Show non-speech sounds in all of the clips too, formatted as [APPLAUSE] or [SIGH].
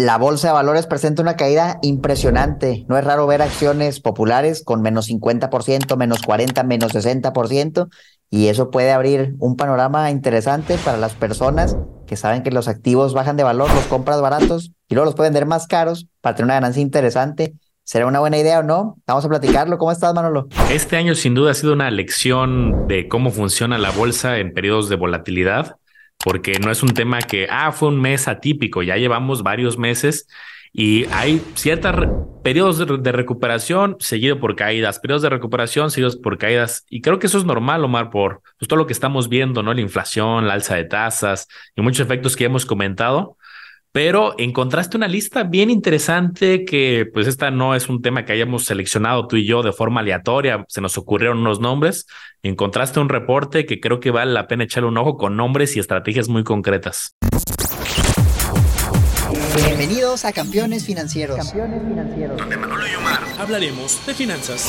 la bolsa de valores presenta una caída impresionante. No es raro ver acciones populares con menos 50%, menos 40%, menos 60%, y eso puede abrir un panorama interesante para las personas que saben que los activos bajan de valor, los compras baratos y luego los pueden vender más caros para tener una ganancia interesante. ¿Será una buena idea o no? Vamos a platicarlo. ¿Cómo estás, Manolo? Este año sin duda ha sido una lección de cómo funciona la bolsa en periodos de volatilidad porque no es un tema que, ah, fue un mes atípico, ya llevamos varios meses y hay ciertos periodos de, recuperación seguido por caídas, periodos de recuperación seguidos por caídas. Y creo que eso es normal, Omar, por pues, todo lo que estamos viendo, ¿no? La inflación, la alza de tasas y muchos efectos que hemos comentado pero encontraste una lista bien interesante que pues esta no es un tema que hayamos seleccionado tú y yo de forma aleatoria, se nos ocurrieron unos nombres, encontraste un reporte que creo que vale la pena echarle un ojo con nombres y estrategias muy concretas. Bienvenidos a Campeones Financieros. Campeones Financieros. Donde Manolo y Omar hablaremos de finanzas.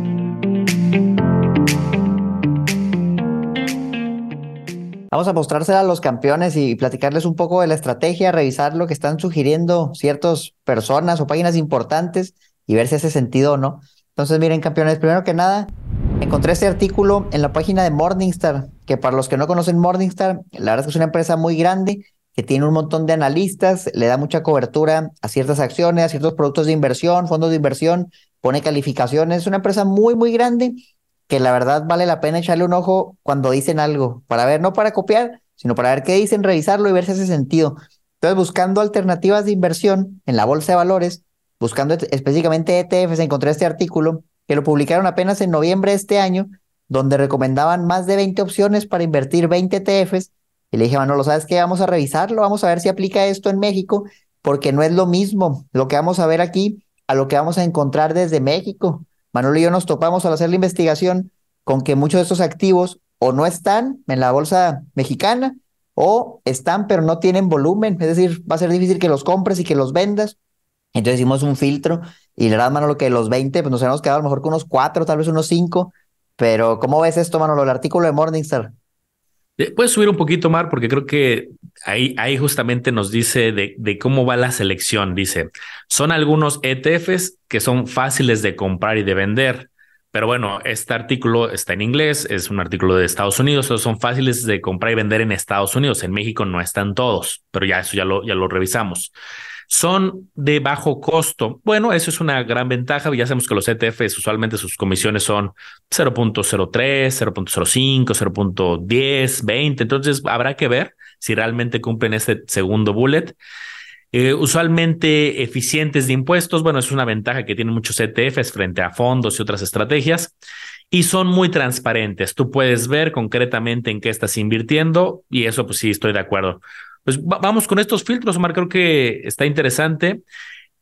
Vamos a mostrársela a los campeones y platicarles un poco de la estrategia, revisar lo que están sugiriendo ciertas personas o páginas importantes y ver si hace sentido o no. Entonces, miren, campeones, primero que nada, encontré este artículo en la página de Morningstar, que para los que no conocen Morningstar, la verdad es que es una empresa muy grande que tiene un montón de analistas, le da mucha cobertura a ciertas acciones, a ciertos productos de inversión, fondos de inversión, pone calificaciones, es una empresa muy, muy grande que la verdad vale la pena echarle un ojo cuando dicen algo, para ver, no para copiar, sino para ver qué dicen, revisarlo y ver si hace sentido. Entonces, buscando alternativas de inversión en la bolsa de valores, buscando específicamente ETFs, encontré este artículo que lo publicaron apenas en noviembre de este año, donde recomendaban más de 20 opciones para invertir 20 ETFs. Y le dije, bueno, ¿lo sabes qué? Vamos a revisarlo, vamos a ver si aplica esto en México, porque no es lo mismo lo que vamos a ver aquí a lo que vamos a encontrar desde México. Manuel y yo nos topamos al hacer la investigación con que muchos de estos activos o no están en la bolsa mexicana o están pero no tienen volumen, es decir, va a ser difícil que los compres y que los vendas. Entonces hicimos un filtro y la verdad, Manolo, que los 20, pues nos hemos quedado a lo mejor con unos 4, tal vez unos 5, pero ¿cómo ves esto, Manolo? El artículo de Morningstar. Eh, puedes subir un poquito, Mar, porque creo que ahí, ahí justamente nos dice de, de, cómo va la selección. Dice, son algunos ETFs que son fáciles de comprar y de vender. Pero bueno, este artículo está en inglés, es un artículo de Estados Unidos, son fáciles de comprar y vender en Estados Unidos. En México no están todos, pero ya eso ya lo, ya lo revisamos son de bajo costo. Bueno, eso es una gran ventaja. Ya sabemos que los ETFs usualmente sus comisiones son 0.03, 0.05, 0.10, 20. Entonces habrá que ver si realmente cumplen este segundo bullet. Eh, usualmente eficientes de impuestos, bueno, es una ventaja que tienen muchos ETFs frente a fondos y otras estrategias. Y son muy transparentes. Tú puedes ver concretamente en qué estás invirtiendo y eso pues sí, estoy de acuerdo. Pues vamos con estos filtros, Omar, creo que está interesante.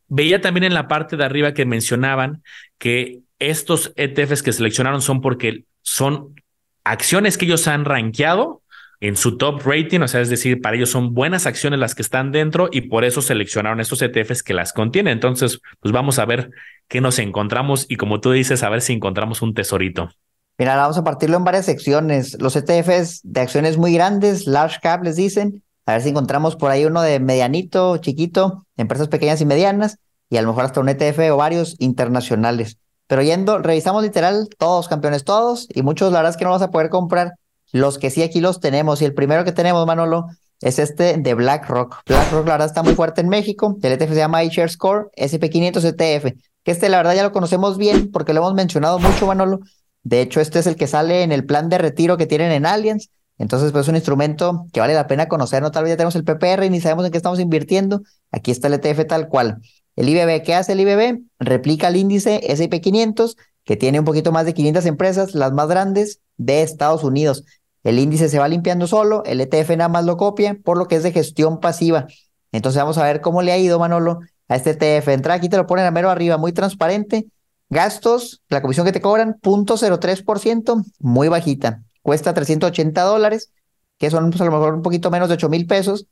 Veía también en la parte de arriba que mencionaban que estos ETFs que seleccionaron son porque son acciones que ellos han rankeado en su top rating, o sea, es decir, para ellos son buenas acciones las que están dentro y por eso seleccionaron estos ETFs que las contienen. Entonces, pues vamos a ver qué nos encontramos y como tú dices, a ver si encontramos un tesorito. Mira, vamos a partirlo en varias secciones. Los ETFs de acciones muy grandes, large cap les dicen, a ver si encontramos por ahí uno de medianito, chiquito, empresas pequeñas y medianas, y a lo mejor hasta un ETF o varios internacionales. Pero yendo, revisamos literal todos, campeones todos, y muchos la verdad es que no vas a poder comprar. Los que sí aquí los tenemos, y el primero que tenemos, Manolo, es este de BlackRock. BlackRock la verdad está muy fuerte en México, el ETF se llama iShares Core SP500 ETF, que este la verdad ya lo conocemos bien porque lo hemos mencionado mucho, Manolo. De hecho, este es el que sale en el plan de retiro que tienen en Allianz entonces, pues es un instrumento que vale la pena conocer, no tal vez ya tenemos el PPR y ni sabemos en qué estamos invirtiendo. Aquí está el ETF tal cual. El IBB, ¿qué hace el IBB? Replica el índice S&P 500, que tiene un poquito más de 500 empresas, las más grandes de Estados Unidos. El índice se va limpiando solo, el ETF nada más lo copia, por lo que es de gestión pasiva. Entonces vamos a ver cómo le ha ido, Manolo, a este ETF. Entra aquí, te lo ponen a mero arriba, muy transparente. Gastos, la comisión que te cobran, 0.03%, muy bajita cuesta 380 dólares, que son pues, a lo mejor un poquito menos de 8 mil pesos,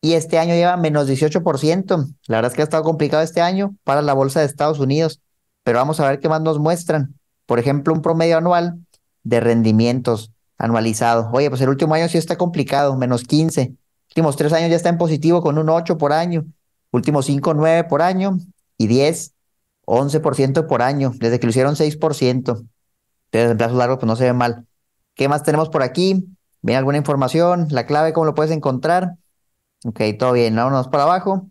y este año lleva menos 18%. La verdad es que ha estado complicado este año para la bolsa de Estados Unidos, pero vamos a ver qué más nos muestran. Por ejemplo, un promedio anual de rendimientos anualizado. Oye, pues el último año sí está complicado, menos 15. Últimos tres años ya está en positivo con un 8 por año. Últimos 5, 9 por año y 10, 11% por año, desde que lo hicieron 6%. Entonces, en plazos largos, pues no se ve mal. ¿Qué más tenemos por aquí? ¿Viene alguna información? ¿La clave cómo lo puedes encontrar? Ok, todo bien. Vámonos para abajo.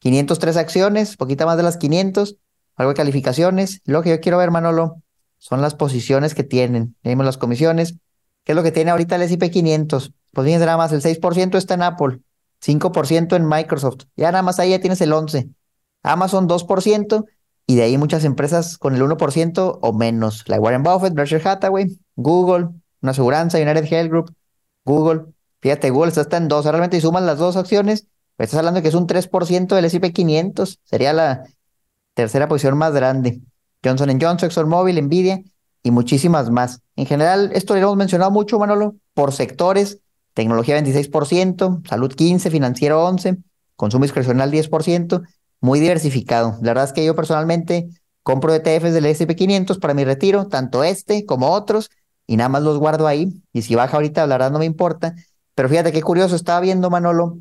503 acciones, poquita más de las 500. Algo de calificaciones. Lo que yo quiero ver, Manolo, son las posiciones que tienen. Vemos las comisiones. ¿Qué es lo que tiene ahorita el S&P 500? Pues bien, nada más el 6% está en Apple, 5% en Microsoft. Ya nada más ahí ya tienes el 11%. Amazon 2%, y de ahí muchas empresas con el 1% o menos. La Warren Buffett, Berkshire Hathaway, Google, una aseguranza, United Health Group, Google. Fíjate, Google está en 2. Realmente si sumas las dos acciones, pues estás hablando que es un 3% del S&P 500. Sería la tercera posición más grande. Johnson Johnson, ExxonMobil, Nvidia y muchísimas más. En general, esto lo hemos mencionado mucho, Manolo, por sectores. Tecnología 26%, salud 15%, financiero 11%, consumo discrecional 10%, muy diversificado. La verdad es que yo personalmente compro ETFs del S&P 500 para mi retiro, tanto este como otros, y nada más los guardo ahí. Y si baja ahorita, la verdad no me importa. Pero fíjate qué curioso, estaba viendo, Manolo,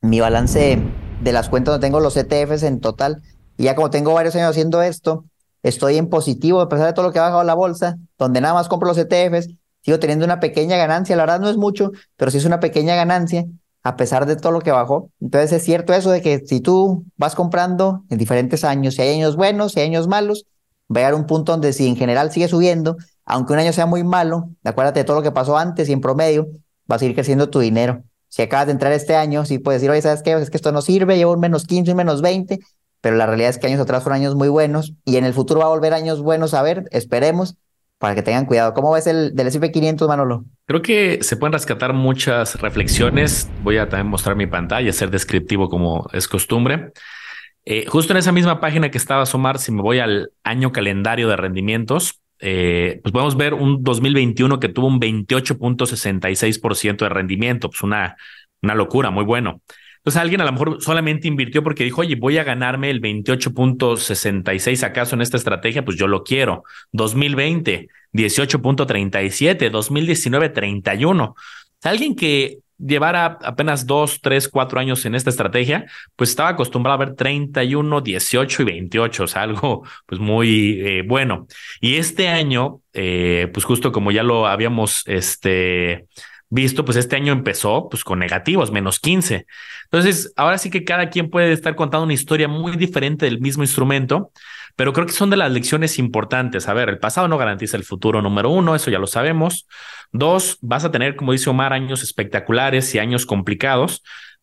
mi balance de las cuentas donde tengo los ETFs en total. Y ya como tengo varios años haciendo esto, estoy en positivo, a pesar de todo lo que ha bajado la bolsa, donde nada más compro los ETFs, sigo teniendo una pequeña ganancia. La verdad no es mucho, pero sí es una pequeña ganancia a pesar de todo lo que bajó. Entonces es cierto eso de que si tú vas comprando en diferentes años, si hay años buenos, si hay años malos, va a llegar un punto donde si en general sigue subiendo, aunque un año sea muy malo, acuérdate de todo lo que pasó antes y en promedio, va a seguir creciendo tu dinero. Si acabas de entrar este año, sí puedes decir, oye, ¿sabes qué? Es que esto no sirve, llevo un menos 15, un menos 20, pero la realidad es que años atrás fueron años muy buenos y en el futuro va a volver años buenos a ver, esperemos, para que tengan cuidado. ¿Cómo ves el del S&P 500, Manolo? Creo que se pueden rescatar muchas reflexiones. Voy a también mostrar mi pantalla, ser descriptivo como es costumbre. Eh, justo en esa misma página que estaba a sumar, si me voy al año calendario de rendimientos, eh, pues podemos ver un 2021 que tuvo un 28.66% de rendimiento, pues una, una locura, muy bueno. Entonces alguien a lo mejor solamente invirtió porque dijo, oye, voy a ganarme el 28.66 acaso en esta estrategia, pues yo lo quiero. 2020, 18.37, 2019, 31. Alguien que llevara apenas dos, tres, cuatro años en esta estrategia, pues estaba acostumbrado a ver 31, 18 y 28, o sea, algo pues muy eh, bueno. Y este año, eh, pues justo como ya lo habíamos este, visto, pues este año empezó pues con negativos, menos 15. Entonces, ahora sí que cada quien puede estar contando una historia muy diferente del mismo instrumento, pero creo que son de las lecciones importantes. A ver, el pasado no garantiza el futuro, número uno, eso ya lo sabemos. Dos, vas a tener, como dice Omar, años espectaculares y años complicados,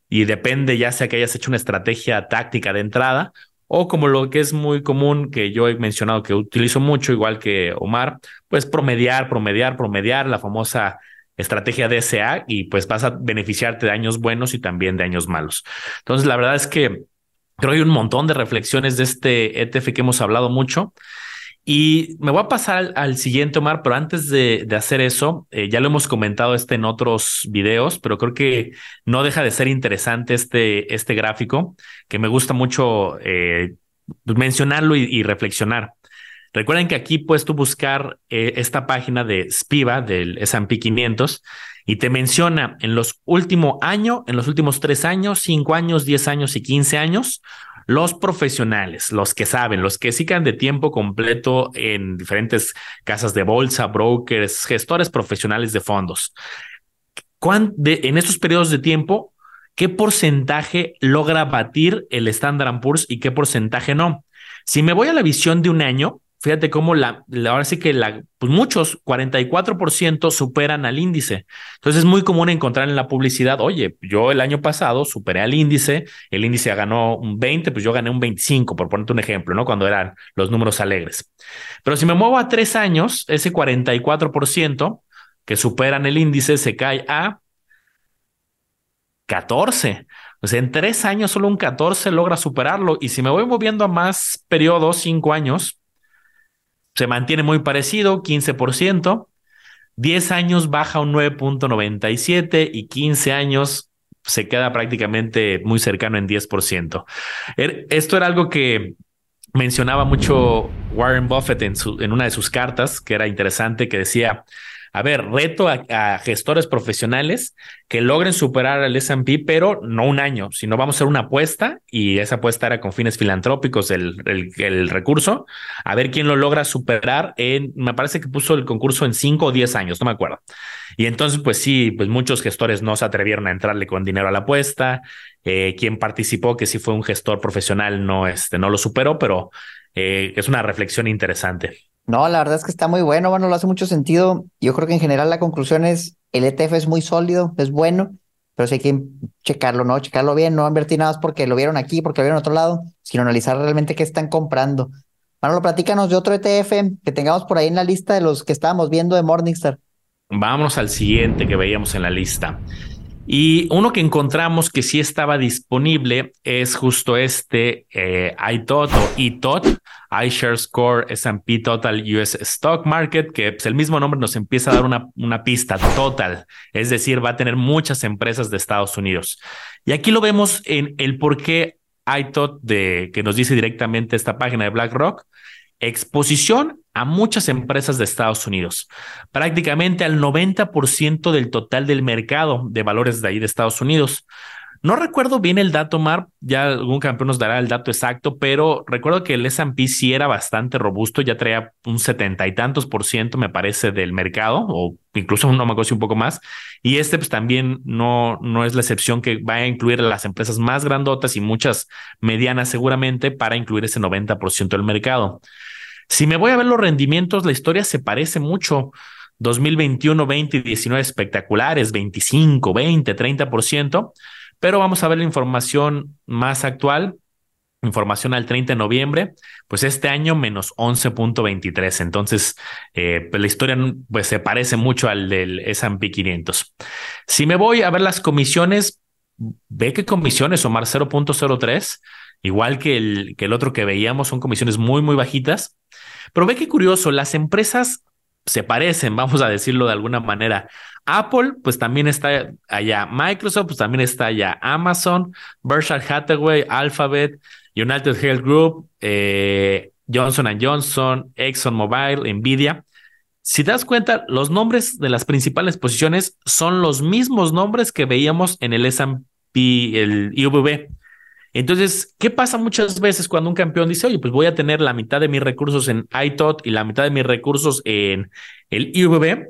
y depende ya sea que hayas hecho una estrategia táctica de entrada o como lo que es muy común que yo he mencionado que utilizo mucho, igual que Omar, pues promediar, promediar, promediar, la famosa estrategia DSA y pues vas a beneficiarte de años buenos y también de años malos. Entonces, la verdad es que creo que hay un montón de reflexiones de este ETF que hemos hablado mucho. Y me voy a pasar al, siguiente, Omar, pero antes de, hacer eso, eh, ya lo hemos comentado este en otros videos, pero creo que no deja de ser interesante este, este gráfico, que me gusta mucho eh, mencionarlo y reflexionar. Recuerden que aquí puedes tú buscar eh, esta página de Spiva del S&P 500 y te menciona en los últimos años, en los últimos tres años, cinco años, diez años y quince años, los profesionales, los que saben, los que sigan de tiempo completo en diferentes casas de bolsa, brokers, gestores profesionales de fondos. en estos periodos de tiempo, ¿qué porcentaje logra batir el Standard Poor's y qué porcentaje no? Si me voy a la visión de un año, fíjate cómo la, ahora sí que la, pues muchos, 44% superan al índice. Entonces es muy común encontrar en la publicidad, oye, yo el año pasado superé al índice, el índice ganó un 20, pues yo gané un 25, por ponerte un ejemplo, ¿no? Cuando eran los números alegres. Pero si me muevo a tres años, ese 44% que superan el índice se cae a 14. O sea, en tres años solo un 14 logra superarlo. Y si me voy moviendo a más periodos, cinco años, se mantiene muy parecido, 15%, 10 años baja un 9.97 y 15 años se queda prácticamente muy cercano en 10%. Er, esto era algo que mencionaba mucho Warren Buffett en, su, en una de sus cartas, que era interesante, que decía, a ver, reto a, gestores profesionales que logren superar al S&P, pero no un año, sino vamos a hacer una apuesta y esa apuesta era con fines filantrópicos el, recurso, a ver quién lo logra superar en, me parece que puso el concurso en cinco o diez años, no me acuerdo. Y entonces, pues sí, pues muchos gestores no se atrevieron a entrarle con dinero a la apuesta. Eh, quien participó, que sí fue un gestor profesional, no, este, no lo superó, pero eh, es una reflexión interesante. No, la verdad es que está muy bueno, bueno, lo hace mucho sentido. Yo creo que en general la conclusión es, el ETF es muy sólido, es bueno, pero sí hay que checarlo, ¿no? Checarlo bien, no invertir nada más porque lo vieron aquí, porque lo vieron en otro lado, sino analizar realmente qué están comprando. Manolo, platícanos de otro ETF que tengamos por ahí en la lista de los que estábamos viendo de Morningstar. Vamos al siguiente que veíamos en la lista. Y uno que encontramos que sí estaba disponible es justo este eh, iTOT o ITOT, iShares Core S&P Total US Stock Market, que pues, el mismo nombre nos empieza a dar una, una pista total, es decir, va a tener muchas empresas de Estados Unidos. Y aquí lo vemos en el por qué iTOT de, que nos dice directamente esta página de BlackRock, exposición a muchas empresas de Estados Unidos, prácticamente al 90% del total del mercado de valores de ahí de Estados Unidos. No recuerdo bien el dato, Mar, ya algún campeón nos dará el dato exacto, pero recuerdo que el S&P sí era bastante robusto, ya traía un setenta y tantos por ciento, me parece, del mercado, o incluso no me un poco más, y este pues también no, no es la excepción que va a incluir las empresas más grandotas y muchas medianas seguramente para incluir ese 90% del mercado. Si me voy a ver los rendimientos, la historia se parece mucho. 2021, 20 y 19 espectaculares, 25, 20, 30%, pero vamos a ver la información más actual, información al 30 de noviembre, pues este año menos 11.23. Entonces, eh, pues la historia pues, se parece mucho al del S&P 500. Si me voy a ver las comisiones, ve que comisiones, Omar, 0.03, igual que el, que el otro que veíamos, son comisiones muy, muy bajitas. Pero ve qué curioso, las empresas se parecen, [LAUGHS] vamos a decirlo de alguna manera. Apple, pues también está allá. Microsoft, pues también está allá. Amazon, Berkshire Hathaway, Alphabet, United Health Group, eh, Johnson Johnson, ExxonMobil, Nvidia. Si te das cuenta, los nombres de las principales posiciones son los mismos nombres que veíamos en el S&P, el IVB. Entonces, ¿qué pasa muchas veces cuando un campeón dice, oye, pues voy a tener la mitad de mis recursos en iTot y la mitad de mis recursos en el IVB?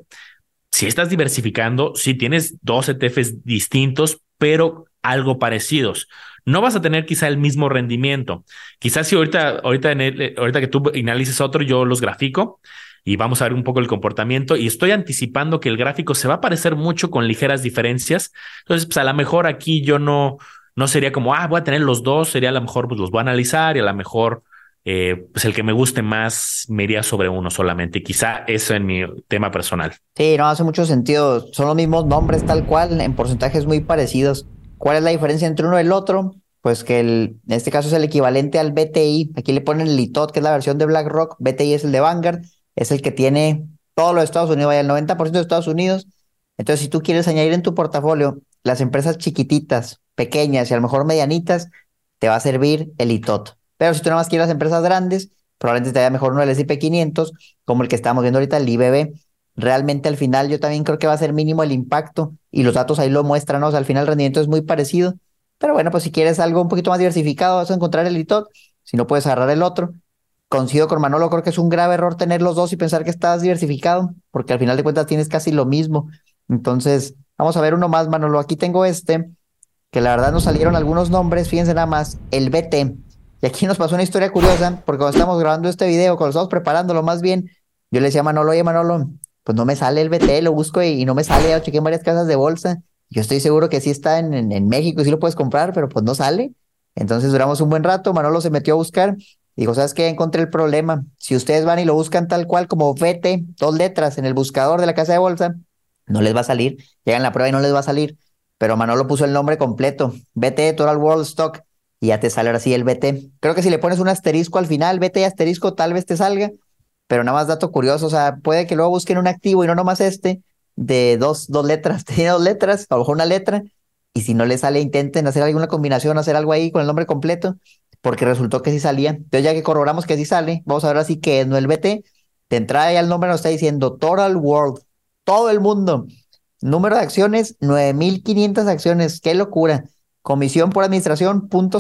Si estás diversificando, si tienes dos ETFs distintos, pero algo parecidos. No vas a tener quizá el mismo rendimiento. Quizás si ahorita, ahorita, en el, que tú analices otro, yo los grafico y vamos a ver un poco el comportamiento y estoy anticipando que el gráfico se va a parecer mucho con ligeras diferencias. Entonces, pues a lo mejor aquí yo no, no sería como, ah, voy a tener los dos, sería a lo mejor, pues los voy a analizar y a lo mejor, eh, pues el que me guste más me iría sobre uno solamente. Quizá eso en mi tema personal. Sí, no hace mucho sentido. Son los mismos nombres tal cual, en porcentajes muy parecidos. ¿Cuál es la diferencia entre uno y el otro? Pues que el, en este caso es el equivalente al BTI. Aquí le ponen el ITOT, que es la versión de BlackRock. BTI es el de Vanguard, es el que tiene todos los Estados Unidos, vaya, el 90% de Estados Unidos. Entonces, si tú quieres añadir en tu portafolio las empresas chiquititas pequeñas y a lo mejor medianitas, te va a servir el ITOT. Pero si tú nada más quieres las empresas grandes, probablemente te vaya mejor uno del S&P 500, como el que estamos viendo ahorita, el IBB. Realmente al final yo también creo que va a ser mínimo el impacto y los datos ahí lo muestran, ¿no? al final el rendimiento es muy parecido. Pero bueno, pues si quieres algo un poquito más diversificado, vas a encontrar el ITOT. Si no puedes agarrar el otro. Coincido con Manolo, creo que es un grave error tener los dos y pensar que estás diversificado, porque al final de cuentas tienes casi lo mismo. Entonces, vamos a ver uno más, Manolo. Aquí tengo este, que la verdad nos salieron algunos nombres, fíjense nada más, el BT. Y aquí nos pasó una historia curiosa, porque cuando estamos grabando este video, cuando estamos preparándolo más bien, yo le decía a Manolo, oye Manolo, pues no me sale el BT, lo busco y, no me sale, ya chequé en varias casas de bolsa. Yo estoy seguro que sí está en, en, México y sí lo puedes comprar, pero pues no sale. Entonces duramos un buen rato, Manolo se metió a buscar y dijo, ¿sabes qué? Encontré el problema. Si ustedes van y lo buscan tal cual como BT, dos letras en el buscador de la casa de bolsa, no les va a salir. Llegan la prueba y no les va a salir pero Manolo puso el nombre completo, BT Total World Stock, y ya te sale ahora sí el BT. Creo que si le pones un asterisco al final, BT asterisco, tal vez te salga, pero nada más dato curioso, o sea, puede que luego busquen un activo y no nomás este, de dos, dos letras, [LAUGHS] tiene dos letras, a lo mejor una letra, y si no le sale, intenten hacer alguna combinación, hacer algo ahí con el nombre completo, porque resultó que sí salía. Entonces, ya que corroboramos que sí sale, vamos a ver así que no el BT, de entrada ya el nombre nos está diciendo Total World, todo el mundo. Número de acciones, 9.500 acciones, qué locura. Comisión por administración, punto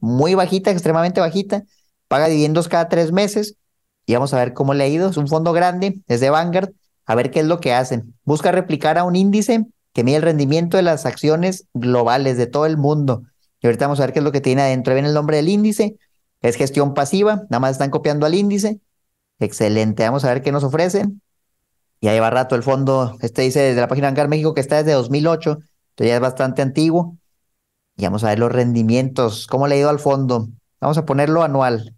muy bajita, extremadamente bajita. Paga dividendos cada tres meses. Y vamos a ver cómo le ha ido. Es un fondo grande, es de Vanguard. A ver qué es lo que hacen. Busca replicar a un índice que mide el rendimiento de las acciones globales de todo el mundo. Y ahorita vamos a ver qué es lo que tiene adentro. Viene el nombre del índice. Es gestión pasiva. Nada más están copiando al índice. Excelente. Vamos a ver qué nos ofrecen. Ya lleva rato el fondo. Este dice desde la página Vanguard México que está desde 2008. Entonces ya es bastante antiguo. Y vamos a ver los rendimientos, cómo le ha ido al fondo. Vamos a ponerlo anual.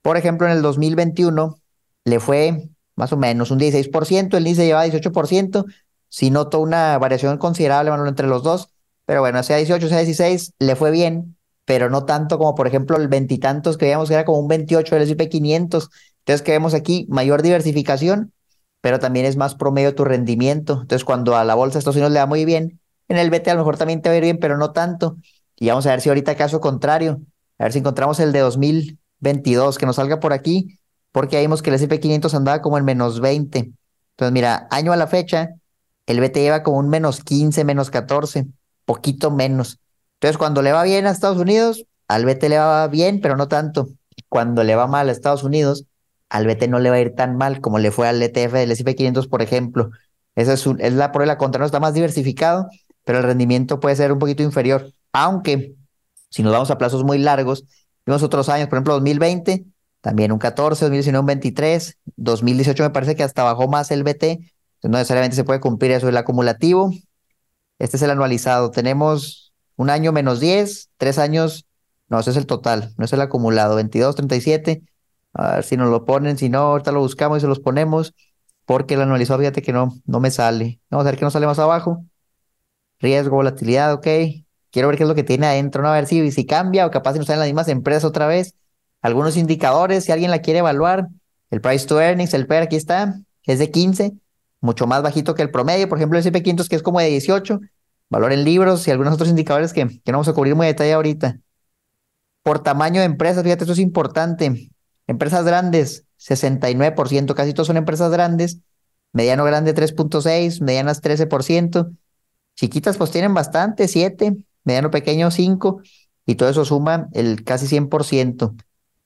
Por ejemplo, en el 2021 le fue más o menos un 16%, el índice llevaba 18%, si notó una variación considerable entre los dos, pero bueno, sea 18, sea 16, le fue bien, pero no tanto como por ejemplo el veintitantos que veíamos que era como un 28 del S&P 500. Entonces que vemos aquí mayor diversificación, pero también es más promedio tu rendimiento. Entonces cuando a la bolsa de Estados Unidos le va muy bien, en el BT a lo mejor también te va a ir bien, pero no tanto. Y vamos a ver si ahorita caso contrario, a ver si encontramos el de 2022, que nos salga por aquí, porque ahí vimos que el S&P 500 andaba como en menos 20. Entonces, mira, año a la fecha, el BT lleva como un menos 15, menos 14, poquito menos. Entonces, cuando le va bien a Estados Unidos, al BT le va bien, pero no tanto. Cuando le va mal a Estados Unidos, al BT no le va a ir tan mal como le fue al ETF del S&P 500, por ejemplo. Esa es, es la prueba contra, no está más diversificado pero el rendimiento puede ser un poquito inferior, aunque si nos vamos a plazos muy largos, vimos otros años, por ejemplo 2020, también un 14, 2019 un 23, 2018 me parece que hasta bajó más el BT, entonces no necesariamente se puede cumplir eso, el acumulativo, este es el anualizado, tenemos un año menos 10, tres años, no, ese es el total, no es el acumulado, 22, 37, a ver si nos lo ponen, si no, ahorita lo buscamos y se los ponemos, porque el anualizado, fíjate que no, no me sale, vamos a ver que no sale más abajo, riesgo, volatilidad, ok. Quiero ver qué es lo que tiene adentro, ¿no? A ver si, si cambia o capaz si no están en las mismas empresas otra vez. Algunos indicadores, si alguien la quiere evaluar. El price to earnings, el PER, aquí está, es de 15, mucho más bajito que el promedio. Por ejemplo, el SP500 que es como de 18. Valor en libros y algunos otros indicadores que, que no vamos a cubrir muy detalle ahorita. Por tamaño de empresas, fíjate, esto es importante. Empresas grandes, 69%, casi todos son empresas grandes. Mediano grande 3.6, medianas 13%. Chiquitas pues tienen bastante, 7, mediano pequeño 5, y todo eso suma el casi 100%.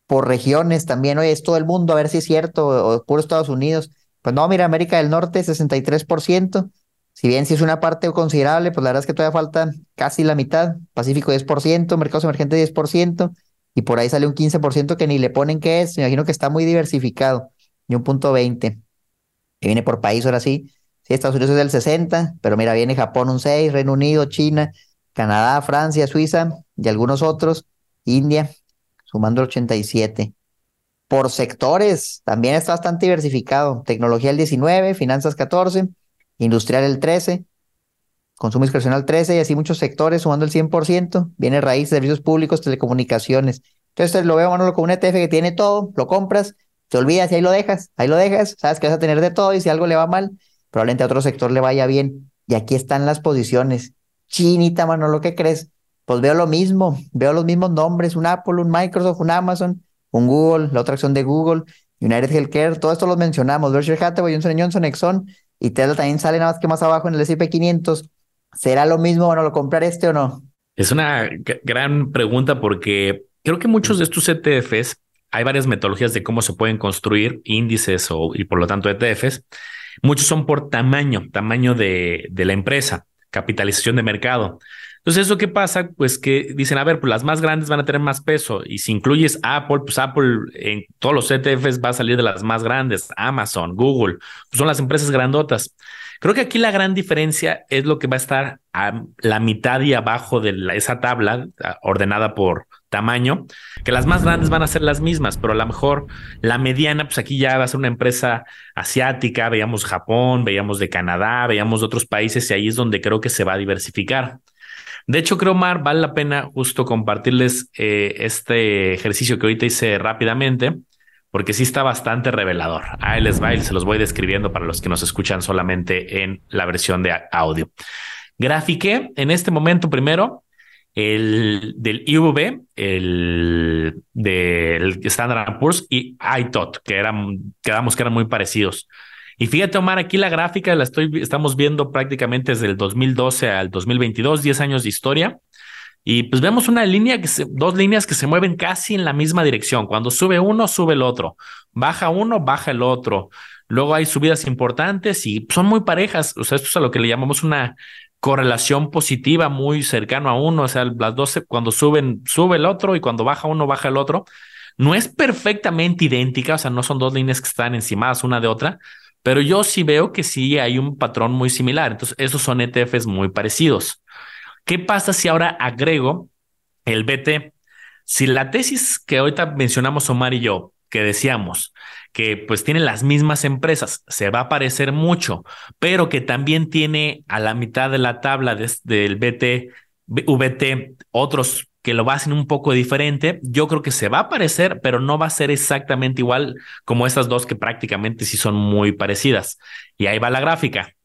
Por regiones también, oye, es todo el mundo, a ver si es cierto, o, puro Estados Unidos. Pues no, mira, América del Norte 63%, si bien si es una parte considerable, pues la verdad es que todavía falta casi la mitad, Pacífico 10%, mercados emergentes 10%, y por ahí sale un 15% que ni le ponen qué es, me imagino que está muy diversificado, y un punto 20, que viene por país ahora sí, Sí, Estados Unidos es del 60, pero mira, viene Japón un 6, Reino Unido, China, Canadá, Francia, Suiza y algunos otros, India, sumando el 87. Por sectores, también está bastante diversificado. Tecnología el 19, finanzas 14, industrial el 13, consumo discrecional 13 y así muchos sectores sumando el 100%. Viene raíz, servicios públicos, telecomunicaciones. Entonces lo veo, Manolo, con un ETF que tiene todo, lo compras, te olvidas y ahí lo dejas, ahí lo dejas, sabes que vas a tener de todo y si algo le va mal, probablemente a otro sector le vaya bien. Y aquí están las posiciones. Chinita, mano, ¿lo que crees? Pues veo lo mismo, veo los mismos nombres, un Apple, un Microsoft, un Amazon, un Google, la otra acción de Google, United Healthcare, todo esto los mencionamos, Berkshire Hathaway, Johnson Johnson, Exxon y Tesla también sale nada más que más abajo en el S&P 500. ¿Será lo mismo, bueno, lo comprar este o no? Es una gran pregunta porque creo que muchos de estos ETFs, hay varias metodologías de cómo se pueden construir índices o, y por lo tanto ETFs. Muchos son por tamaño, tamaño de, de la empresa, capitalización de mercado. Entonces, ¿eso qué pasa? Pues que dicen, a ver, pues las más grandes van a tener más peso. Y si incluyes Apple, pues Apple en todos los ETFs va a salir de las más grandes. Amazon, Google, pues son las empresas grandotas. Creo que aquí la gran diferencia es lo que va a estar a la mitad y abajo de esa tabla ordenada por tamaño, que las más grandes van a ser las mismas, pero a lo mejor la mediana, pues aquí ya va a ser una empresa asiática, veíamos Japón, veíamos de Canadá, veíamos de otros países y ahí es donde creo que se va a diversificar. De hecho, creo, Mar, vale la pena justo compartirles eh, este ejercicio que ahorita hice rápidamente porque sí está bastante revelador. Ahí les va se los voy describiendo para los que nos escuchan solamente en la versión de audio. Grafiqué en este momento primero el del IVB, el del Standard Poor's y ITOT, que eran, quedamos que eran muy parecidos. Y fíjate, Omar, aquí la gráfica la estoy, estamos viendo prácticamente desde el 2012 al 2022, 10 años de historia. Y pues vemos una línea que se, dos líneas que se mueven casi en la misma dirección. Cuando sube uno, sube el otro. Baja uno, baja el otro. Luego hay subidas importantes y son muy parejas. O sea, esto es a lo que le llamamos una correlación positiva muy cercano a uno. O sea, las dos cuando suben, sube el otro y cuando baja uno, baja el otro. No es perfectamente idéntica, o sea, no son dos líneas que están encimadas una de otra, pero yo sí veo que sí hay un patrón muy similar. Entonces, esos son ETFs muy parecidos. ¿Qué pasa si ahora agrego el BT? Si la tesis que ahorita mencionamos Omar y yo, que decíamos que pues tiene las mismas empresas, se va a parecer mucho, pero que también tiene a la mitad de la tabla del BT, VT otros que lo hacen un poco diferente, yo creo que se va a parecer, pero no va a ser exactamente igual como estas dos que prácticamente sí son muy parecidas. Y ahí va la gráfica.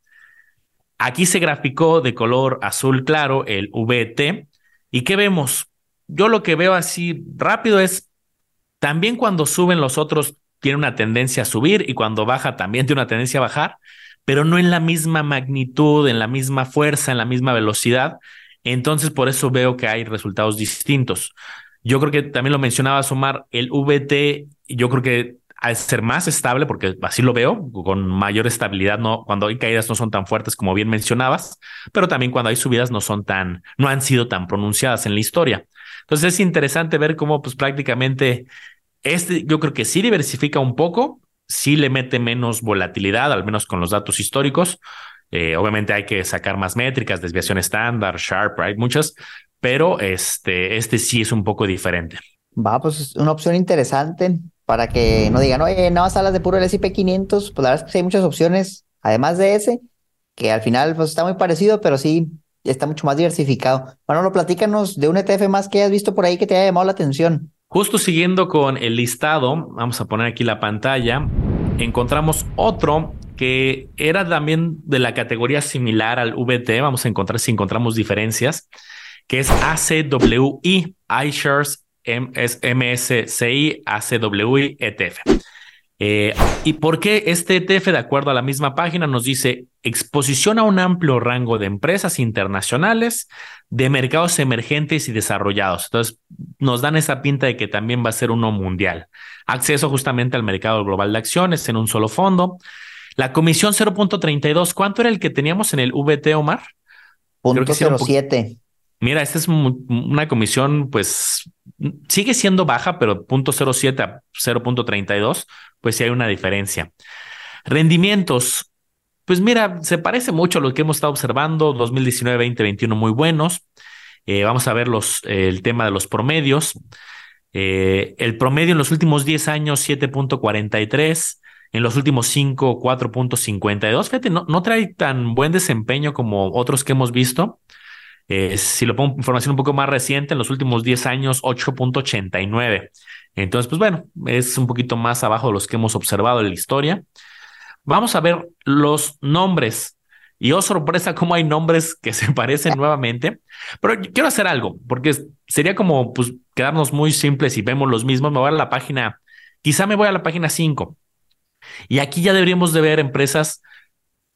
Aquí se graficó de color azul claro el VT. ¿Y qué vemos? Yo lo que veo así rápido es, también cuando suben los otros tiene una tendencia a subir y cuando baja también tiene una tendencia a bajar, pero no en la misma magnitud, en la misma fuerza, en la misma velocidad. Entonces, por eso veo que hay resultados distintos. Yo creo que también lo mencionaba Omar, el VT, yo creo que al ser más estable, porque así lo veo, con mayor estabilidad, no, cuando hay caídas no son tan fuertes como bien mencionabas, pero también cuando hay subidas no son tan, no han sido tan pronunciadas en la historia. Entonces es interesante ver cómo pues prácticamente este yo creo que sí diversifica un poco, sí le mete menos volatilidad, al menos con los datos históricos. Eh, obviamente hay que sacar más métricas, desviación estándar, sharp, hay muchas, pero este, este sí es un poco diferente. Va, pues es una opción interesante para que no digan, oye, no hablas de puro el S&P 500, pues la verdad es que hay muchas opciones, además de ese, que al final pues está muy parecido, pero sí está mucho más diversificado. Bueno, lo platícanos de un ETF más que hayas visto por ahí que te haya llamado la atención. Justo siguiendo con el listado, vamos a poner aquí la pantalla, encontramos otro que era también de la categoría similar al VT, vamos a encontrar si encontramos diferencias, que es ACWI, iShares es MSCI, ACWI, ETF. Eh, ¿Y por qué este ETF, de acuerdo a la misma página, nos dice exposición a un amplio rango de empresas internacionales, de mercados emergentes y desarrollados? Entonces, nos dan esa pinta de que también va a ser uno mundial. Acceso justamente al mercado global de acciones en un solo fondo. La comisión 0.32, ¿cuánto era el que teníamos en el VT, Omar? Punto 07. Mira, esta es una comisión, pues sigue siendo baja, pero 0.07 a 0.32, pues sí hay una diferencia. Rendimientos, pues mira, se parece mucho a lo que hemos estado observando, 2019, 2021 muy buenos. Eh, vamos a ver los, el tema de los promedios. Eh, el promedio en los últimos 10 años, 7.43. En los últimos 5, 4.52. Fíjate, no, no trae tan buen desempeño como otros que hemos visto. Eh, si lo pongo información un poco más reciente, en los últimos 10 años, 8.89. Entonces, pues bueno, es un poquito más abajo de los que hemos observado en la historia. Vamos a ver los nombres. Y oh, sorpresa, cómo hay nombres que se [LAUGHS] parecen nuevamente. Pero quiero hacer algo, porque sería como pues, quedarnos muy simples y vemos los mismos. Me voy a la página, quizá me voy a la página 5. Y aquí ya deberíamos de ver empresas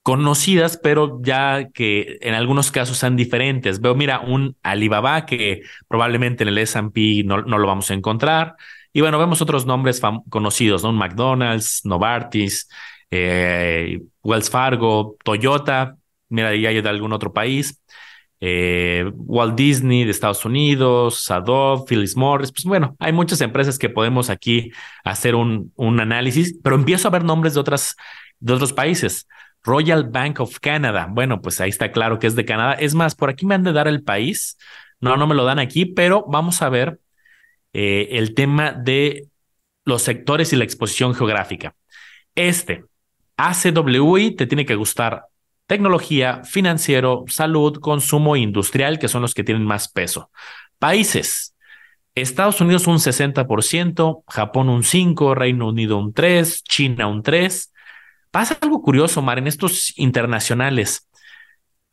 conocidas, pero ya que en algunos casos sean diferentes. Veo, mira, un Alibaba que probablemente en el S&P no, no, lo vamos a encontrar. Y bueno, vemos otros nombres conocidos, ¿no? Un McDonald's, Novartis, eh, Wells Fargo, Toyota, mira, ya hay de algún otro país. Eh, Walt Disney de Estados Unidos, Adobe, Phyllis Morris, pues bueno, hay muchas empresas que podemos aquí hacer un, un análisis, pero empiezo a ver nombres de otras de otros países. Royal Bank of Canada. Bueno, pues ahí está claro que es de Canadá. Es más, por aquí me han de dar el país. No, no me lo dan aquí, pero vamos a ver eh, el tema de los sectores y la exposición geográfica. Este, ACWI, te tiene que gustar tecnología, financiero, salud, consumo industrial, que son los que tienen más peso. Países, Estados Unidos un 60%, Japón un 5%, Reino Unido un 3%, China un 3%. Pasa algo curioso, Mar, en estos internacionales.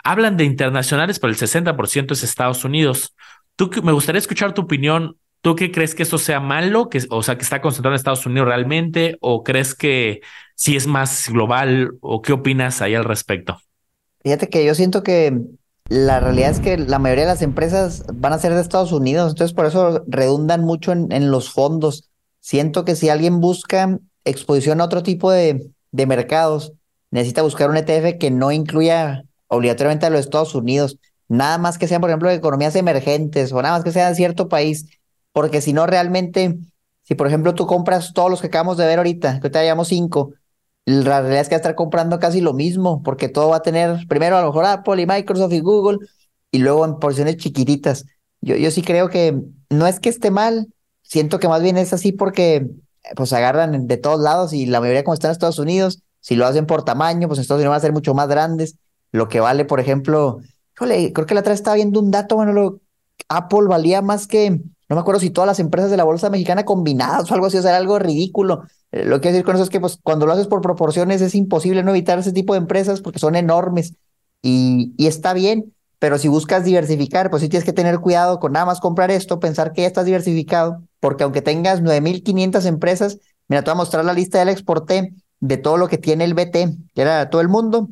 Hablan de internacionales, pero el 60% es Estados Unidos. Tú, me gustaría escuchar tu opinión. ¿Tú qué crees que esto sea malo? Que, o sea, que está concentrado en Estados Unidos realmente, o crees que sí es más global, o qué opinas ahí al respecto? Fíjate que yo siento que la realidad es que la mayoría de las empresas van a ser de Estados Unidos, entonces por eso redundan mucho en, los fondos. Siento que si alguien busca exposición a otro tipo de, de mercados, necesita buscar un ETF que no incluya obligatoriamente a los Estados Unidos, nada más que sean, por ejemplo, economías emergentes o nada más que sea cierto país, porque si no realmente, si por ejemplo tú compras todos los que acabamos de ver ahorita, que te hayamos cinco, la realidad es que va a estar comprando casi lo mismo, porque todo va a tener primero a lo mejor Apple y Microsoft y Google, y luego en porciones chiquititas. Yo, yo sí creo que no es que esté mal, siento que más bien es así porque pues agarran de todos lados y la mayoría como están en Estados Unidos, si lo hacen por tamaño, pues en Estados Unidos van a ser mucho más grandes. Lo que vale, por ejemplo, creo que la otra vez estaba viendo un dato, bueno, Apple valía más que, no me acuerdo si todas las empresas de la bolsa mexicana combinadas o algo así, o sea, era algo ridículo. Eh, lo que quiero decir con eso es que pues, cuando lo haces por proporciones es imposible no evitar ese tipo de empresas porque son enormes y, y está bien, pero si buscas diversificar, pues sí tienes que tener cuidado con nada más comprar esto, pensar que ya estás diversificado, porque aunque tengas 9.500 empresas, mira, te voy a mostrar la lista del exporté de todo lo que tiene el BT, que era todo el mundo,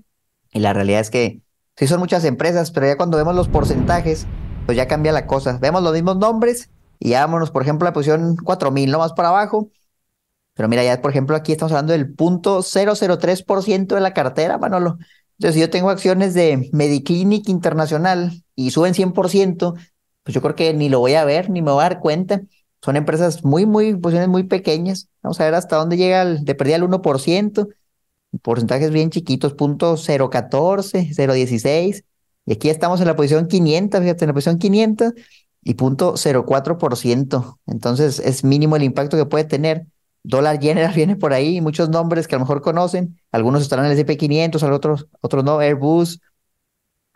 y la realidad es que sí son muchas empresas, pero ya cuando vemos los porcentajes, pues ya cambia la cosa. Vemos los mismos nombres y ya vámonos, por ejemplo, la posición 4000, no más para abajo, pero mira, ya por ejemplo aquí estamos hablando del punto 003% de la cartera, Manolo. Entonces, si yo tengo acciones de Mediclinic Internacional y suben 100%, pues yo creo que ni lo voy a ver, ni me voy a dar cuenta. Son empresas muy, muy, posiciones muy pequeñas. Vamos a ver hasta dónde llega el, de pérdida el 1%. Porcentajes bien chiquitos, punto 014, 016. Y aquí estamos en la posición 500, fíjate, en la posición 500 y punto 04%. Entonces es mínimo el impacto que puede tener. Dólar General [LAUGHS] viene por ahí, muchos nombres que a lo mejor conocen, algunos estarán en el SP500, otros, otros no, Airbus,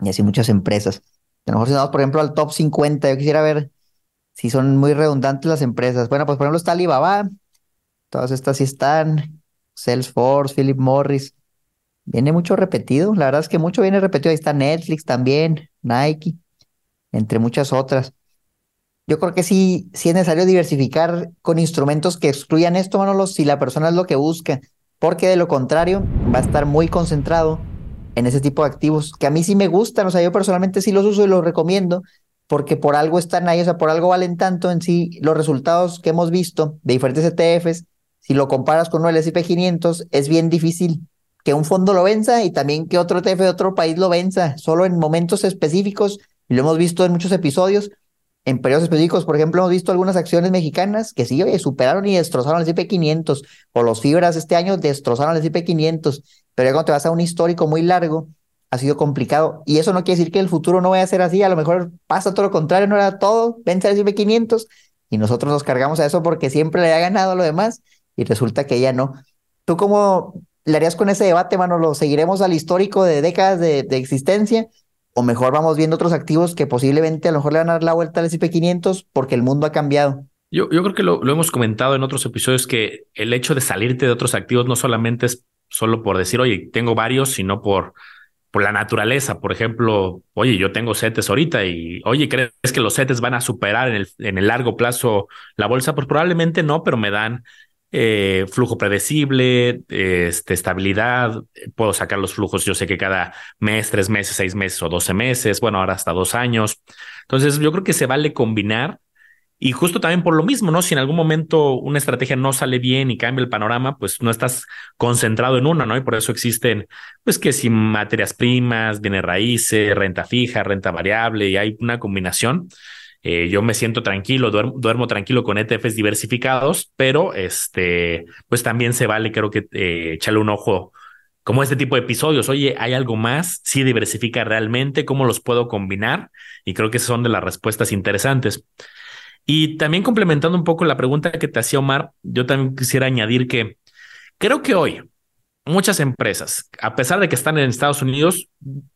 y así muchas empresas. A lo mejor si vamos, por ejemplo, al top 50, yo quisiera ver si son muy redundantes las empresas. Bueno, pues por ejemplo está Alibaba, todas estas sí están, Salesforce, Philip Morris, viene mucho repetido, la verdad es que mucho viene repetido, ahí está Netflix también, Nike, entre muchas otras. Yo creo que sí, sí es necesario diversificar con instrumentos que excluyan esto, Manolo, si la persona es lo que busca, porque de lo contrario va a estar muy concentrado en ese tipo de activos, que a mí sí me gustan, o sea, yo personalmente sí los uso y los recomiendo, porque por algo están ahí, o sea, por algo valen tanto en sí los resultados que hemos visto de diferentes ETFs, si lo comparas con uno del S&P 500, es bien difícil que un fondo lo venza y también que otro ETF de otro país lo venza, solo en momentos específicos, y lo hemos visto en muchos episodios, en periodos específicos, por ejemplo, hemos visto algunas acciones mexicanas que sí, superaron y destrozaron el S&P 500, o los fibras este año destrozaron el S&P 500, pero ya cuando te vas a un histórico muy largo, ha sido complicado. Y eso no quiere decir que el futuro no vaya a ser así, a lo mejor pasa todo lo contrario, no era todo, vence el S&P 500, y nosotros nos cargamos a eso porque siempre le ha ganado lo demás, y resulta que ya no. ¿Tú cómo le harías con ese debate, mano? ¿Lo seguiremos al histórico de décadas de, existencia? o mejor vamos viendo otros activos que posiblemente a lo mejor le van a dar la vuelta al S&P 500 porque el mundo ha cambiado. Yo, yo creo que lo, hemos comentado en otros episodios que el hecho de salirte de otros activos no solamente es solo por decir, oye, tengo varios, sino por, por la naturaleza. Por ejemplo, oye, yo tengo CETES ahorita y, oye, ¿crees que los CETES van a superar en el, en el largo plazo la bolsa? Pues probablemente no, pero me dan eh, flujo predecible, este, estabilidad, puedo sacar los flujos, yo sé que cada mes, tres meses, seis meses o doce meses, bueno, ahora hasta dos años. Entonces, yo creo que se vale combinar y justo también por lo mismo, ¿no? Si en algún momento una estrategia no sale bien y cambia el panorama, pues no estás concentrado en una, ¿no? Y por eso existen, pues que si materias primas, bienes raíces, renta fija, renta variable, y hay una combinación. Eh, yo me siento tranquilo, duermo, tranquilo con ETFs diversificados, pero este, pues también se vale, creo que eh, echarle un ojo como este tipo de episodios. Oye, ¿hay algo más? ¿Sí diversifica realmente? ¿Cómo los puedo combinar? Y creo que son de las respuestas interesantes. Y también complementando un poco la pregunta que te hacía Omar, yo también quisiera añadir que creo que hoy muchas empresas, a pesar de que están en Estados Unidos,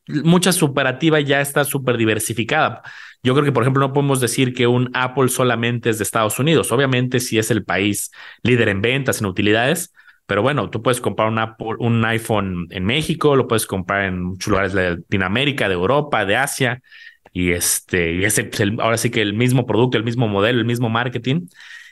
mucha superativa ya está súper diversificada. Yo creo que, por ejemplo, no podemos decir que un Apple solamente es de Estados Unidos. Obviamente, si es el país líder en ventas, en utilidades, pero bueno, tú puedes comprar un, Apple, un iPhone en México, lo puedes comprar en muchos lugares de Latinoamérica, de Europa, de Asia, y este, y ese, pues, ahora sí que el mismo producto, el mismo modelo, el mismo marketing,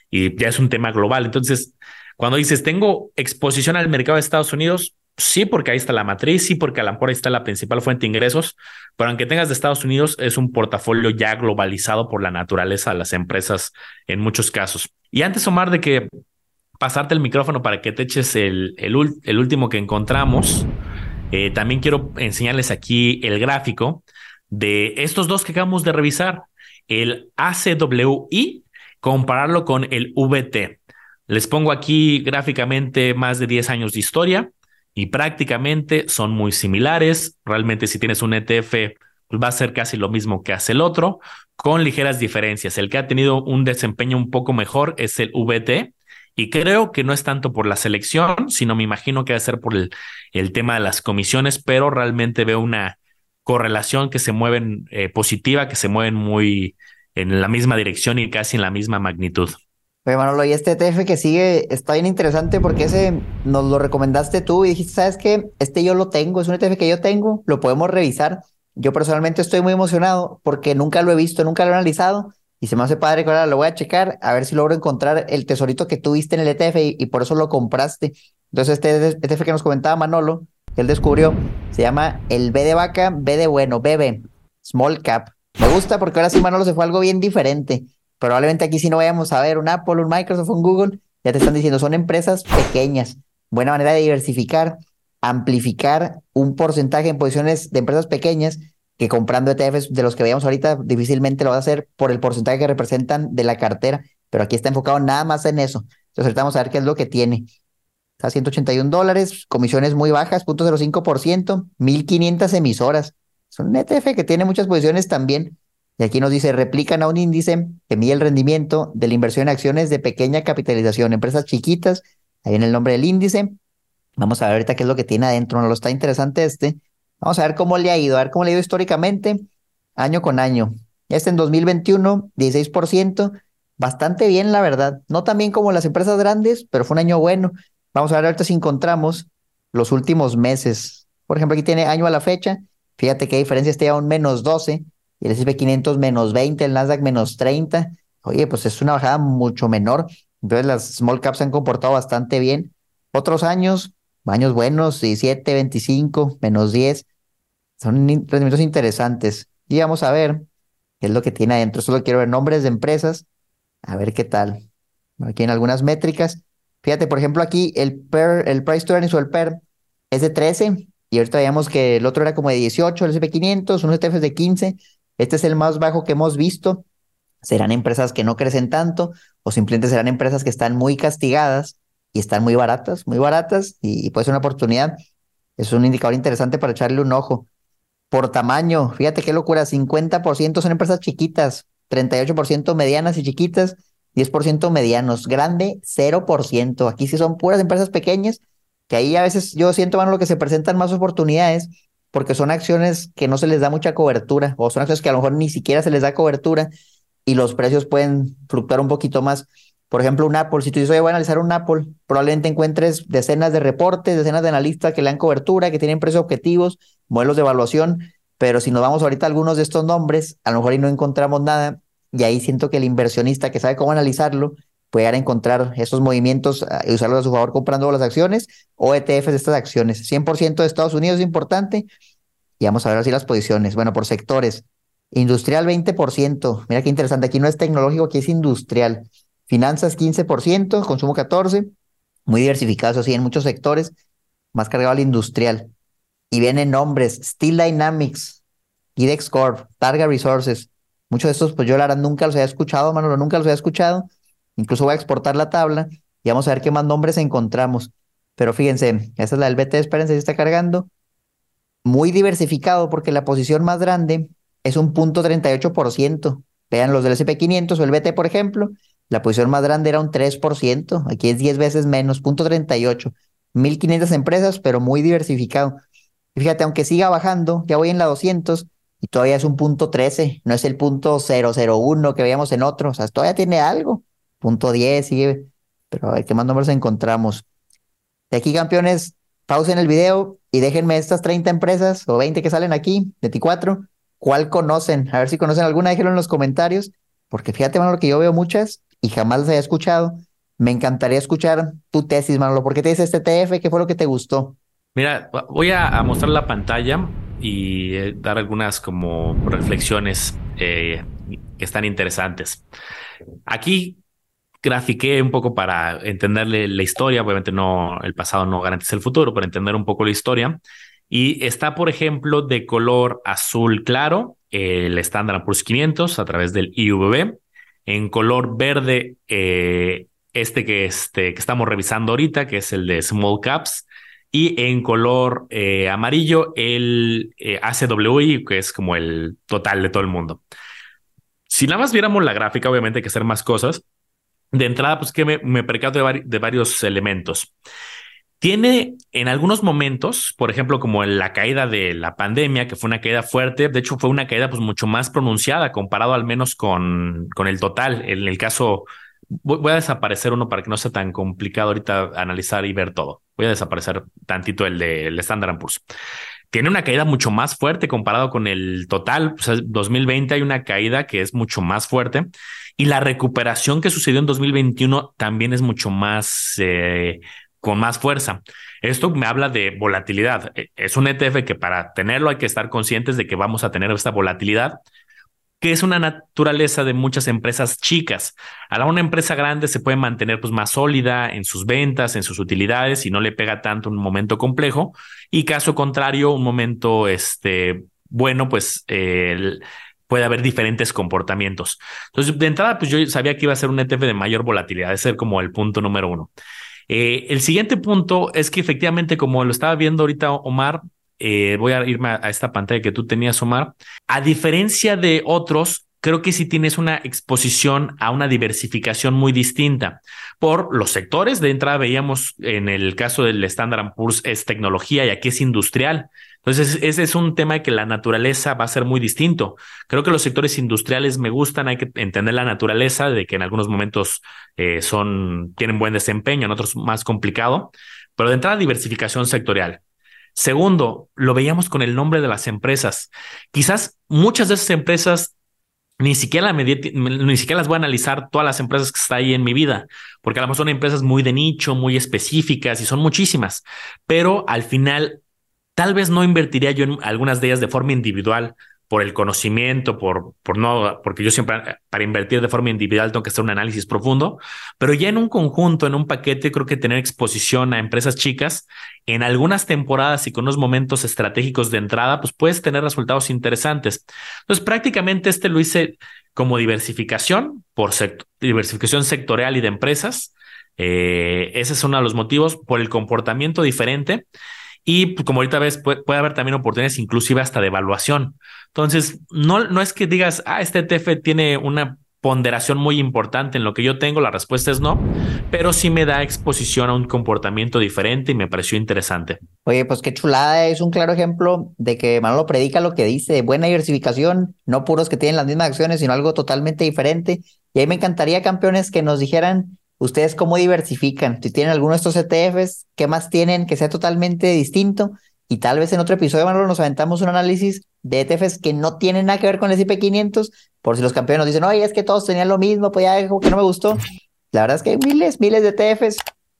y ya es un tema global. Entonces, cuando dices, tengo exposición al mercado de Estados Unidos, sí, porque ahí está la matriz, sí, porque a mejor ahí está la principal fuente de ingresos, pero aunque tengas de Estados Unidos, es un portafolio ya globalizado por la naturaleza de las empresas en muchos casos. Y antes, Omar, de que pasarte el micrófono para que te eches el, el, último que encontramos, eh, también quiero enseñarles aquí el gráfico de estos dos que acabamos de revisar, el ACWI, compararlo con el VT. Les pongo aquí gráficamente más de 10 años de historia y prácticamente son muy similares. Realmente si tienes un ETF, pues va a ser casi lo mismo que hace el otro, con ligeras diferencias. El que ha tenido un desempeño un poco mejor es el VT. Y creo que no es tanto por la selección, sino me imagino que va a ser por el, el tema de las comisiones, pero realmente veo una correlación que se mueven eh, positiva, que se mueven muy en la misma dirección y casi en la misma magnitud. Oye, Manolo, y este ETF que sigue está bien interesante porque ese nos lo recomendaste tú y dijiste, ¿sabes qué? Este yo lo tengo, es un ETF que yo tengo, lo podemos revisar. Yo personalmente estoy muy emocionado porque nunca lo he visto, nunca lo he analizado y se me hace padre que ahora lo voy a checar a ver si logro encontrar el tesorito que tuviste en el ETF y, por eso lo compraste. Entonces este ETF que nos comentaba Manolo, que él descubrió, se llama el B de vaca, B de bueno, BB, Small Cap. Me gusta porque ahora sí Manolo se fue algo bien diferente probablemente aquí si no vayamos a ver un Apple, un Microsoft, un Google, ya te están diciendo, son empresas pequeñas. Buena manera de diversificar, amplificar un porcentaje en posiciones de empresas pequeñas que comprando ETFs de los que veíamos ahorita difícilmente lo va a hacer por el porcentaje que representan de la cartera, pero aquí está enfocado nada más en eso. Entonces ahorita vamos a ver qué es lo que tiene. A 181 dólares, comisiones muy bajas, 0.05%, 1500 emisoras. Es un ETF que tiene muchas posiciones también y aquí nos dice, replican a un índice que mide el rendimiento de la inversión en acciones de pequeña capitalización, empresas chiquitas, ahí en el nombre del índice. Vamos a ver ahorita qué es lo que tiene adentro, no lo está interesante este. Vamos a ver cómo le ha ido, a ver cómo le ha ido históricamente, año con año. Este en 2021, 16%, bastante bien, la verdad. No tan bien como las empresas grandes, pero fue un año bueno. Vamos a ver ahorita si encontramos los últimos meses. Por ejemplo, aquí tiene año a la fecha. Fíjate qué diferencia este a un menos 12 y el S&P 500 menos 20, el Nasdaq menos 30. Oye, pues es una bajada mucho menor. Entonces las small caps se han comportado bastante bien. Otros años, años buenos, 17, 25, menos 10. Son rendimientos interesantes. Y vamos a ver qué es lo que tiene adentro. Solo quiero ver nombres de empresas. A ver qué tal. Aquí en algunas métricas. Fíjate, por ejemplo, aquí el PER, el Price to Earnings o el PER es de 13. Y ahorita veíamos que el otro era como de 18, el S&P 500, unos ETFs de 15. Este es el más bajo que hemos visto. Serán empresas que no crecen tanto o simplemente serán empresas que están muy castigadas y están muy baratas, muy baratas y, puede ser una oportunidad. Es un indicador interesante para echarle un ojo. Por tamaño, fíjate qué locura, 50% son empresas chiquitas, 38% medianas y chiquitas, 10% medianos, grande 0%. Aquí sí son puras empresas pequeñas, que ahí a veces yo siento, mano, lo que se presentan más oportunidades porque son acciones que no se les da mucha cobertura o son acciones que a lo mejor ni siquiera se les da cobertura y los precios pueden fluctuar un poquito más. Por ejemplo, un Apple, si tú dices, oye, voy a analizar un Apple, probablemente encuentres decenas de reportes, decenas de analistas que le dan cobertura, que tienen precios objetivos, modelos de evaluación, pero si nos vamos ahorita a algunos de estos nombres, a lo mejor ahí no encontramos nada y ahí siento que el inversionista que sabe cómo analizarlo puede encontrar esos movimientos ah, y usarlos a su favor comprando las acciones o ETFs de estas acciones. 100% de Estados Unidos es importante. Y vamos a ver así las posiciones. Bueno, por sectores. Industrial 20%. Mira qué interesante. Aquí no es tecnológico, aquí es industrial. Finanzas 15%, consumo 14%. Muy diversificado, así en muchos sectores. Más cargado al industrial. Y vienen nombres. Steel Dynamics, IDEX Corp, Targa Resources. Muchos de estos, pues yo la verdad nunca los había escuchado, Manolo, nunca los había escuchado Incluso voy a exportar la tabla y vamos a ver qué más nombres encontramos. Pero fíjense, esta es la del BT, espérense si está cargando. Muy diversificado porque la posición más grande es un punto 38%. Vean los del SP500 o el BT, por ejemplo, la posición más grande era un 3%. Aquí es 10 veces menos, punto 38. 1500 empresas, pero muy diversificado. Y fíjate, aunque siga bajando, ya voy en la 200 y todavía es un punto 13, no es el punto 001 que veíamos en otros, o sea, todavía tiene algo. Punto 10 sigue, pero a ver qué más números encontramos. De aquí, campeones, pausen el video y déjenme estas 30 empresas o 20 que salen aquí, 24, ¿cuál conocen? A ver si conocen alguna, déjenlo en los comentarios, porque fíjate, lo que yo veo muchas y jamás las había escuchado. Me encantaría escuchar tu tesis, Manolo. ¿Por qué te dice este TF? ¿Qué fue lo que te gustó? Mira, voy a, mostrar la pantalla y eh, dar algunas como reflexiones eh, que están interesantes. Aquí grafiqué un poco para entenderle la historia. Obviamente no, el pasado no garantiza el futuro, pero entender un poco la historia. Y está, por ejemplo, de color azul claro, el Standard Poor's 500 a través del IVB. En color verde, eh, este que, este que estamos revisando ahorita, que es el de Small Caps, y en color eh, amarillo el eh, ACWI, que es como el total de todo el mundo. Si nada más viéramos la gráfica, obviamente hay que hacer más cosas. De entrada, pues que me, me percato de, de, varios elementos. Tiene en algunos momentos, por ejemplo, como en la caída de la pandemia, que fue una caída fuerte, de hecho fue una caída pues mucho más pronunciada comparado al menos con, con el total. En el caso Voy a desaparecer uno para que no sea tan complicado ahorita analizar y ver todo. Voy a desaparecer tantito el de el Standard Poor's. Tiene una caída mucho más fuerte comparado con el total. O sea, 2020 hay una caída que es mucho más fuerte y la recuperación que sucedió en 2021 también es mucho más eh, con más fuerza. Esto me habla de volatilidad. E, es un ETF que para tenerlo hay que estar conscientes de que vamos a tener esta volatilidad que es una naturaleza de muchas empresas chicas. A la una empresa grande se puede mantener pues, más sólida en sus ventas, en sus utilidades y no le pega tanto un momento complejo. Y caso contrario, un momento este, bueno, pues puede haber diferentes comportamientos. Entonces, de entrada, pues yo sabía que iba a ser un ETF de mayor volatilidad, de ser como el punto número uno. Eh, el siguiente punto es que efectivamente, como lo estaba viendo ahorita Omar, eh, voy a irme a, esta pantalla que tú tenías, Omar. A diferencia de otros, creo que sí tienes una exposición a una diversificación muy distinta por los sectores. De entrada veíamos en el caso del Standard Poor's es tecnología y aquí es industrial. Entonces, ese es un tema de que la naturaleza va a ser muy distinto. Creo que los sectores industriales me gustan, hay que entender la naturaleza de que en algunos momentos eh, son, tienen buen desempeño, en otros más complicado, pero de entrada diversificación sectorial. Segundo, lo veíamos con el nombre de las empresas. Quizás muchas de esas empresas ni siquiera, las voy a analizar todas las empresas que están ahí en mi vida, porque a lo mejor son empresas muy de nicho, muy específicas y son muchísimas, pero al final tal vez no invertiría yo en algunas de ellas de forma individual por el conocimiento, por, por no, porque yo siempre para invertir de forma individual tengo que hacer un análisis profundo, pero ya en un conjunto, en un paquete, creo que tener exposición a empresas chicas en algunas temporadas y con unos momentos estratégicos de entrada, pues puedes tener resultados interesantes. Entonces, prácticamente este lo hice como diversificación por diversificación sectorial y de empresas. Eh, ese es uno de los motivos por el comportamiento diferente y pues, como ahorita ves, puede, haber también oportunidades inclusive hasta de evaluación. Entonces, no, no es que digas, ah, este ETF tiene una ponderación muy importante en lo que yo tengo, la respuesta es no, pero sí me da exposición a un comportamiento diferente y me pareció interesante. Oye, pues qué chulada, es un claro ejemplo de que Manolo predica lo que dice, buena diversificación, no puros que tienen las mismas acciones, sino algo totalmente diferente. Y ahí me encantaría, campeones, que nos dijeran ¿Ustedes cómo diversifican? Si tienen alguno de estos ETFs, ¿qué más tienen que sea totalmente distinto? Y tal vez en otro episodio, Manolo, nos aventamos un análisis de ETFs que no tienen nada que ver con el S&P 500, por si los campeones nos dicen, oye, es que todos tenían lo mismo, pues ya algo que no me gustó. La verdad es que hay miles, miles de ETFs,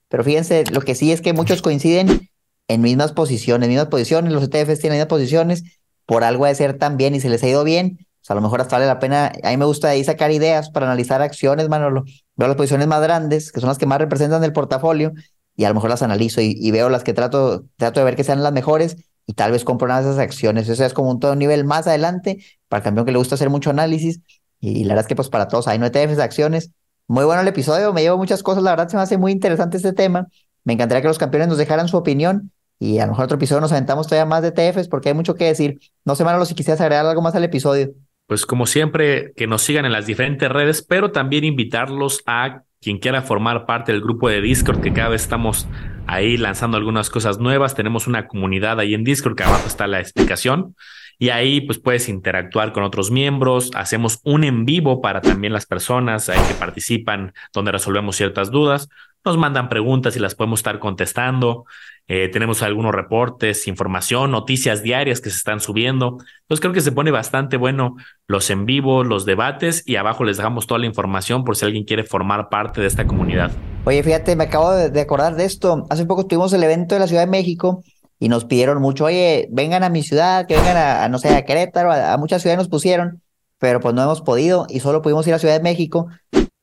pero fíjense, lo que sí es que muchos coinciden en mismas posiciones, mismas posiciones, los ETFs tienen mismas posiciones, por algo de ser tan bien y se les ha ido bien, a lo mejor hasta vale la pena, a mí me gusta ahí sacar ideas para analizar acciones, Manolo. Veo las posiciones más grandes, que son las que más representan el portafolio, y a lo mejor las analizo y, veo las que trato, trato de ver que sean las mejores y tal vez compro esas acciones. Eso es como un todo nivel más adelante para el campeón que le gusta hacer mucho análisis. Y la verdad es que pues para todos hay no ETFs acciones. Muy bueno el episodio, me llevo muchas cosas, la verdad se me hace muy interesante este tema. Me encantaría que los campeones nos dejaran su opinión y a lo mejor otro episodio nos aventamos todavía más de ETFs porque hay mucho que decir. No sé, Manolo, si quisieras agregar algo más al episodio pues como siempre, que nos sigan en las diferentes redes, pero también invitarlos a quien quiera formar parte del grupo de Discord, que cada vez estamos ahí lanzando algunas cosas nuevas. Tenemos una comunidad ahí en Discord, que abajo está la explicación. Y ahí pues puedes interactuar con otros miembros. Hacemos un en vivo para también las personas ahí que participan, donde resolvemos ciertas dudas. Nos mandan preguntas y las podemos estar contestando. Eh, tenemos algunos reportes, información, noticias diarias que se están subiendo. Entonces creo que se pone bastante bueno los en vivo, los debates y abajo les dejamos toda la información por si alguien quiere formar parte de esta comunidad. Oye, fíjate, me acabo de, acordar de esto. Hace poco tuvimos el evento de la Ciudad de México y nos pidieron mucho, oye, vengan a mi ciudad, que vengan a, no sé, a Querétaro, a, a, muchas ciudades nos pusieron, pero pues no hemos podido y solo pudimos ir a Ciudad de México.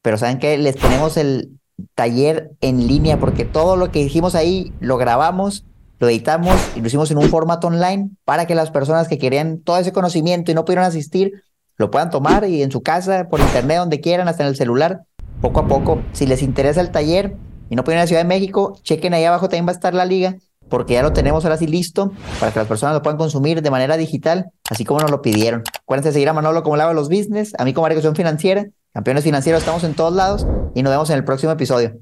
Pero saben que les tenemos el, taller en línea, porque todo lo que dijimos ahí lo grabamos, lo editamos y lo hicimos en un formato online para que las personas que querían todo ese conocimiento y no pudieron asistir, lo puedan tomar y en su casa, por internet, donde quieran, hasta en el celular, poco a poco. Si les interesa el taller y no ir a la Ciudad de México, chequen ahí abajo, también va a estar la liga, porque ya lo tenemos ahora sí listo para que las personas lo puedan consumir de manera digital, así como nos lo pidieron. Acuérdense de seguir a Manolo como lado de los business, a mí como Educación Financiera Campeones financieros, estamos en todos lados y nos vemos en el próximo episodio.